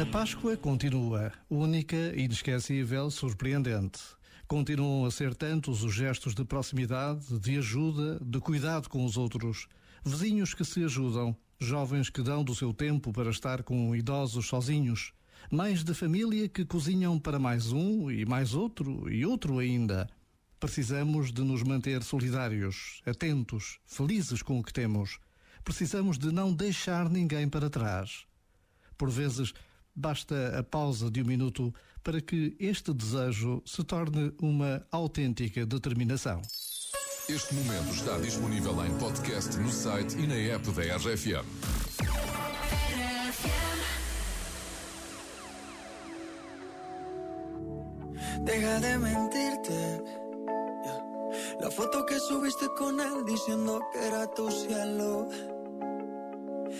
A Páscoa continua, única, inesquecível, surpreendente. Continuam a ser tantos os gestos de proximidade, de ajuda, de cuidado com os outros. Vizinhos que se ajudam, jovens que dão do seu tempo para estar com idosos sozinhos, mães de família que cozinham para mais um e mais outro e outro ainda. Precisamos de nos manter solidários, atentos, felizes com o que temos. Precisamos de não deixar ninguém para trás. Por vezes, basta a pausa de um minuto para que este desejo se torne uma autêntica determinação. Este momento está disponível em podcast no site e na app da RFM. Deja de mentirte. La foto que subiste con él diciendo que era tu cielo.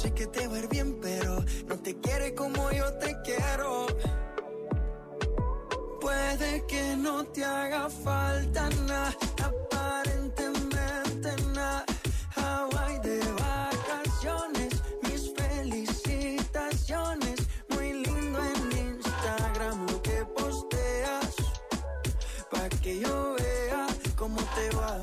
Sé que te va bien, pero no te quiere como yo te quiero. Puede que no te haga falta nada, aparentemente nada. Hawaii de vacaciones, mis felicitaciones. Muy lindo en Instagram lo que posteas. Pa' que yo vea cómo te va,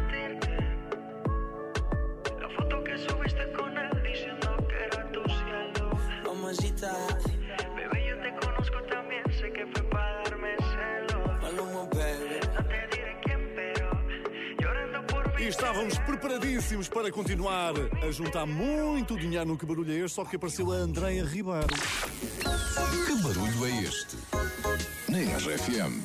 Estávamos preparadíssimos para continuar a juntar muito dinheiro no que barulho é este, só que apareceu a Andréia Ribeiro. Que barulho é este? Na RFM.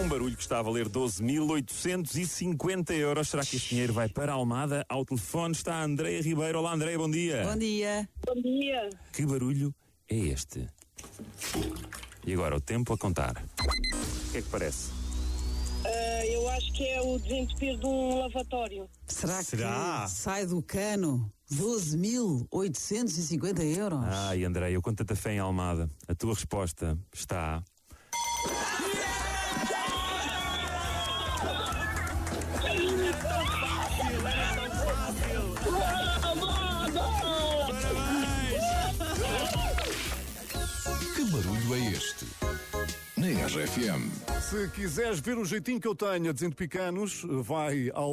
Um barulho que está a valer 12.850 euros. Será que este dinheiro vai para a Almada? Ao telefone está a Andréia Ribeiro. Olá, Andréia, bom dia. Bom dia. Bom dia. Que barulho é este? E agora o tempo a contar. O que é que parece? Eu acho que é o desentupir de um lavatório. Será, Será? que sai do cano 12.850 euros? Ai, Andréia, eu com tanta fé em Almada. A tua resposta está. RFM. Se quiseres ver o jeitinho que eu tenho a desentupir canos, vai ao